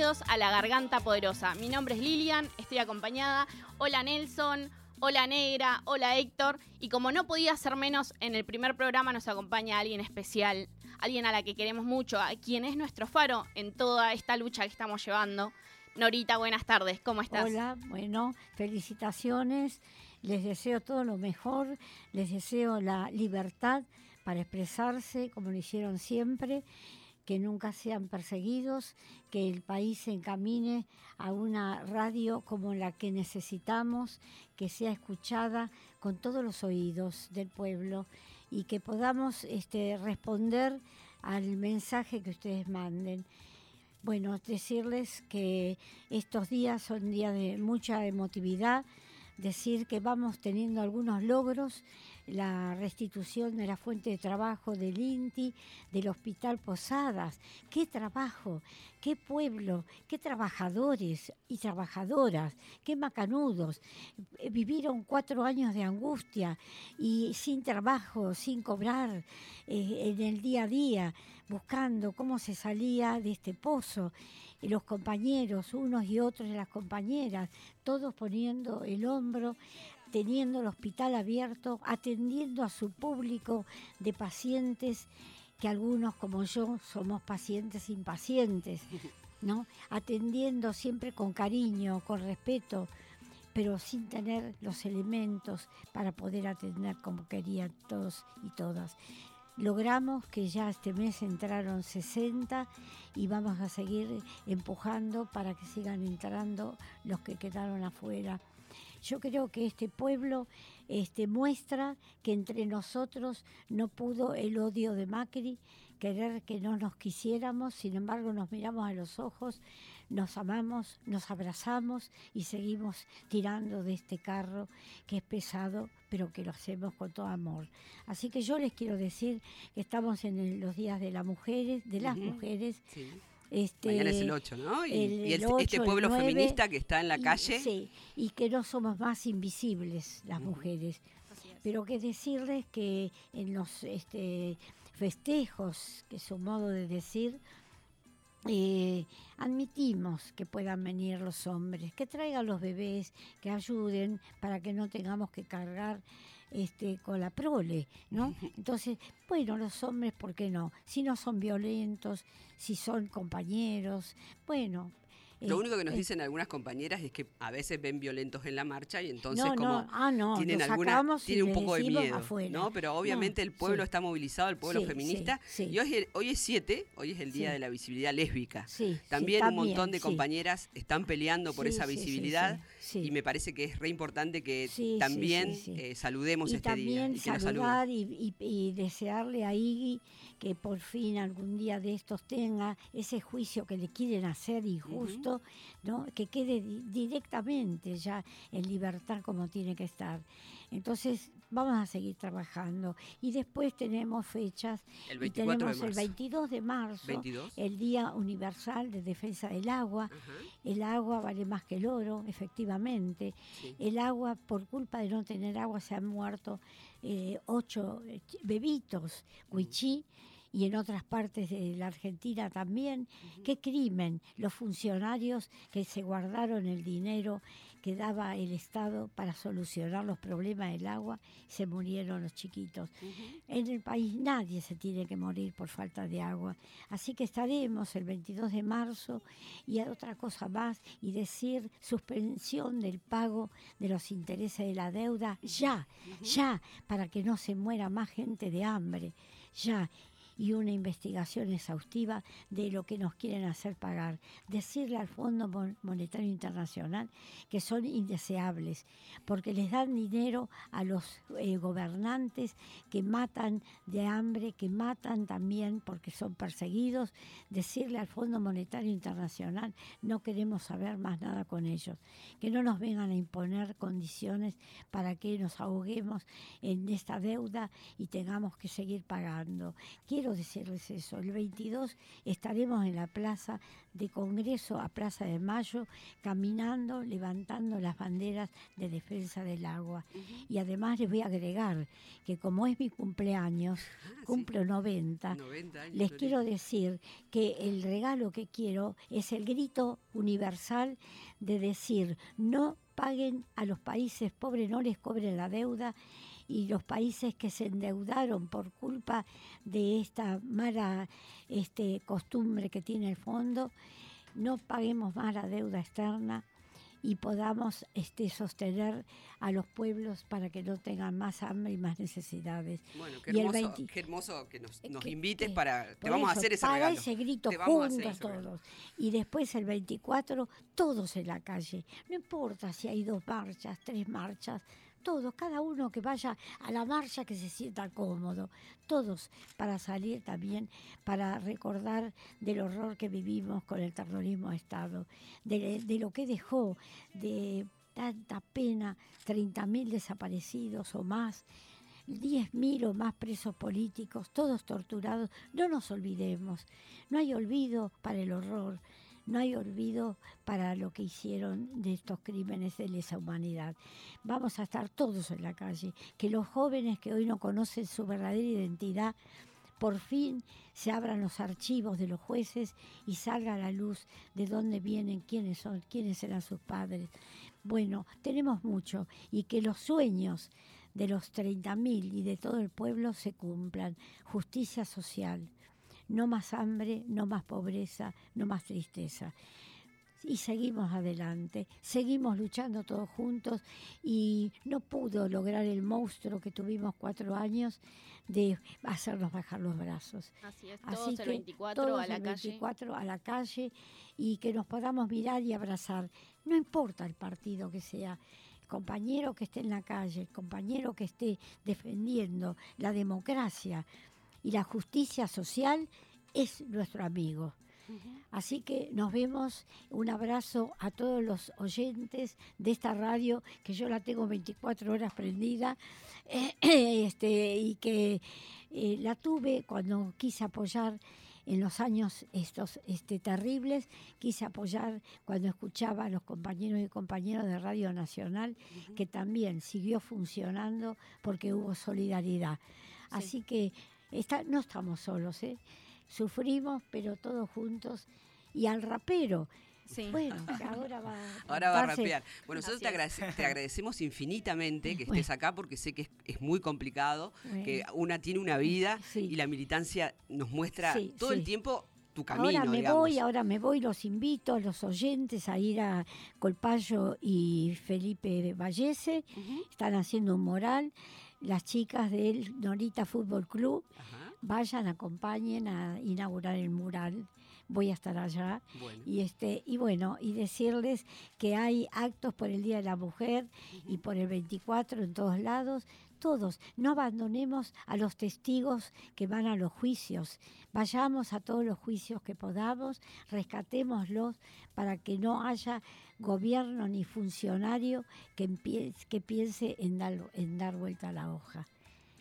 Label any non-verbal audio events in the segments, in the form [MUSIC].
a La Garganta Poderosa. Mi nombre es Lilian, estoy acompañada. Hola Nelson, hola Negra, hola Héctor. Y como no podía ser menos, en el primer programa nos acompaña alguien especial, alguien a la que queremos mucho, a quien es nuestro faro en toda esta lucha que estamos llevando. Norita, buenas tardes, ¿cómo estás? Hola, bueno, felicitaciones, les deseo todo lo mejor, les deseo la libertad para expresarse como lo hicieron siempre que nunca sean perseguidos, que el país se encamine a una radio como la que necesitamos, que sea escuchada con todos los oídos del pueblo y que podamos este, responder al mensaje que ustedes manden. Bueno, decirles que estos días son días de mucha emotividad, decir que vamos teniendo algunos logros, la restitución de la fuente de trabajo del INTI, del Hospital Posadas. ¡Qué trabajo! ¡Qué pueblo! ¡Qué trabajadores y trabajadoras! ¡Qué macanudos! Vivieron cuatro años de angustia y sin trabajo, sin cobrar, eh, en el día a día, buscando cómo se salía de este pozo los compañeros, unos y otros de las compañeras, todos poniendo el hombro, teniendo el hospital abierto, atendiendo a su público de pacientes, que algunos como yo somos pacientes impacientes, [LAUGHS] ¿no? Atendiendo siempre con cariño, con respeto, pero sin tener los elementos para poder atender como querían todos y todas. Logramos que ya este mes entraron 60 y vamos a seguir empujando para que sigan entrando los que quedaron afuera. Yo creo que este pueblo este, muestra que entre nosotros no pudo el odio de Macri, querer que no nos quisiéramos, sin embargo nos miramos a los ojos, nos amamos, nos abrazamos y seguimos tirando de este carro que es pesado, pero que lo hacemos con todo amor. Así que yo les quiero decir que estamos en los días de las mujeres, de las mujeres. Este, Mañana es el 8, ¿no? Y, este pueblo feminista que está en la calle. Sí, y que no somos más invisibles las mujeres. Pero que decirles que en los este, festejos, que es su modo de decir, eh, admitimos que puedan venir los hombres, que traigan los bebés, que ayuden para que no tengamos que cargar este, con la prole, ¿no? Entonces, bueno, los hombres, ¿por qué no? Si no son violentos, si son compañeros, bueno, lo único que nos dicen algunas compañeras es que a veces ven violentos en la marcha y entonces como ah, tienen alguna tienen un poco de miedo, ¿no? Pero obviamente el pueblo está movilizado, el pueblo feminista y hoy, hoy es 7, hoy es el día de la visibilidad lésbica. También, un montón de compañeras están peleando por esa visibilidad y me parece que es re importante que también eh, saludemos este día y que saludar y, y, desearle a Iggy que por fin algún día de estos tenga ese juicio que le quieren hacer injusto, ¿no? que quede directamente ya en libertad como tiene que estar. Entonces vamos a seguir trabajando. Y después tenemos fechas el y tenemos el 22 de marzo, el Día Universal de Defensa del Agua. El agua vale más que el oro, efectivamente. El agua, por culpa de no tener agua, se han muerto eh, ocho eh, bebitos, huichí y en otras partes de la Argentina también. Qué crimen los funcionarios que se guardaron el dinero que daba el Estado para solucionar los problemas del agua, se murieron los chiquitos. En el país nadie se tiene que morir por falta de agua. Así que estaremos el 22 de marzo y otra cosa más y decir suspensión del pago de los intereses de la deuda ya, ya, para que no se muera más gente de hambre, ya y una investigación exhaustiva de lo que nos quieren hacer pagar. Decirle al Fondo Monetario Internacional que son indeseables, porque les dan dinero a los eh, gobernantes que matan de hambre, que matan también porque son perseguidos. Decirle al Fondo Monetario Internacional no queremos saber más nada con ellos, que no nos vengan a imponer condiciones para que nos ahoguemos en esta deuda y tengamos que seguir pagando. Quiero quiero decirles eso. El 22 estaremos en la plaza de Congreso a Plaza de Mayo, caminando, levantando las banderas de defensa del agua. Y además les voy a agregar que como es mi cumpleaños, ah, cumplo 90, les quiero decir que el regalo que quiero es el grito universal de decir no paguen a los países pobres, no les cobren la deuda y los países que se endeudaron por culpa de esta mala este, costumbre que tiene el fondo, no paguemos más la deuda externa y podamos este, sostener a los pueblos para que no tengan más hambre y más necesidades. Bueno, qué, hermoso, qué hermoso que nos, nos invites para... Te vamos a hacer ese para ese grito juntos todos. Y después el 24, todos en la calle. No importa si hay dos marchas, tres marchas, todos, cada uno que vaya a la marcha que se sienta cómodo, todos para salir también, para recordar del horror que vivimos con el terrorismo de Estado, de, lo que dejó, de tanta pena, 30.000 desaparecidos o más, 10.000 o más presos políticos, todos torturados. No nos olvidemos, no hay olvido para el horror, no hay olvido para lo que hicieron de estos crímenes de lesa humanidad. Vamos a estar todos en la calle, que los jóvenes que hoy no conocen su verdadera identidad, por fin se abran los archivos de los jueces y salga a la luz de dónde vienen, quiénes son, quiénes eran sus padres. Bueno, tenemos mucho y que los sueños de los 30.000 y de todo el pueblo se cumplan. Justicia social, no más hambre, no más pobreza, no más tristeza. Y seguimos adelante, seguimos luchando todos juntos y no pudo lograr el monstruo que tuvimos cuatro años de hacernos bajar los brazos. Así es, todos Así el 24 a la el 24 a la calle y que nos podamos mirar y abrazar. No importa el partido que sea, compañero que esté en la calle, el compañero que esté defendiendo la democracia, y la justicia social es nuestro amigo. Así que nos vemos, un abrazo a todos los oyentes de esta radio, que yo la tengo 24 horas prendida, [CLEARS THROAT] este, y que eh, la tuve cuando quise apoyar en los años estos este, terribles, quise apoyar cuando escuchaba a los compañeros y compañeras de Radio Nacional, que también siguió funcionando porque hubo solidaridad. Así que no estamos solos, ¿eh? Sufrimos, pero todos juntos. Y al rapero, Bueno, ahora [LAUGHS] va, ahora va a rapear. Bueno, nosotros te, agradecemos infinitamente que estés acá porque sé que es, muy complicado, que una tiene una vida y la militancia nos muestra todo el tiempo tu camino. Ahora me voy, ahora me voy, los invito a los oyentes a ir a Colpayo y Felipe Vallese, están haciendo un moral. Las chicas del Norita Fútbol Club vayan, acompañen a inaugurar el mural. Voy a estar allá. Y este y bueno y decirles que hay actos por el Día de la Mujer y por el 24 en todos lados todos, no abandonemos a los testigos que van a los juicios, vayamos a todos los juicios que podamos, rescatémoslos para que no haya gobierno ni funcionario que, piense en dar, en dar vuelta a la hoja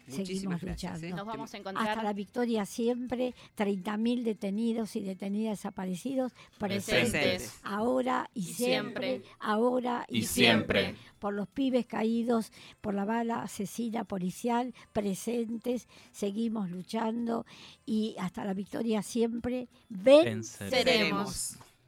seguimos luchando. ¿eh? Nos vamos a encontrar. Hasta la victoria siempre, 30.000 detenidos y detenidas desaparecidos presentes. Ahora y, siempre, ahora y, siempre. Por los pibes caídos por la bala asesina policial, presentes, seguimos luchando y hasta la victoria siempre venceremos.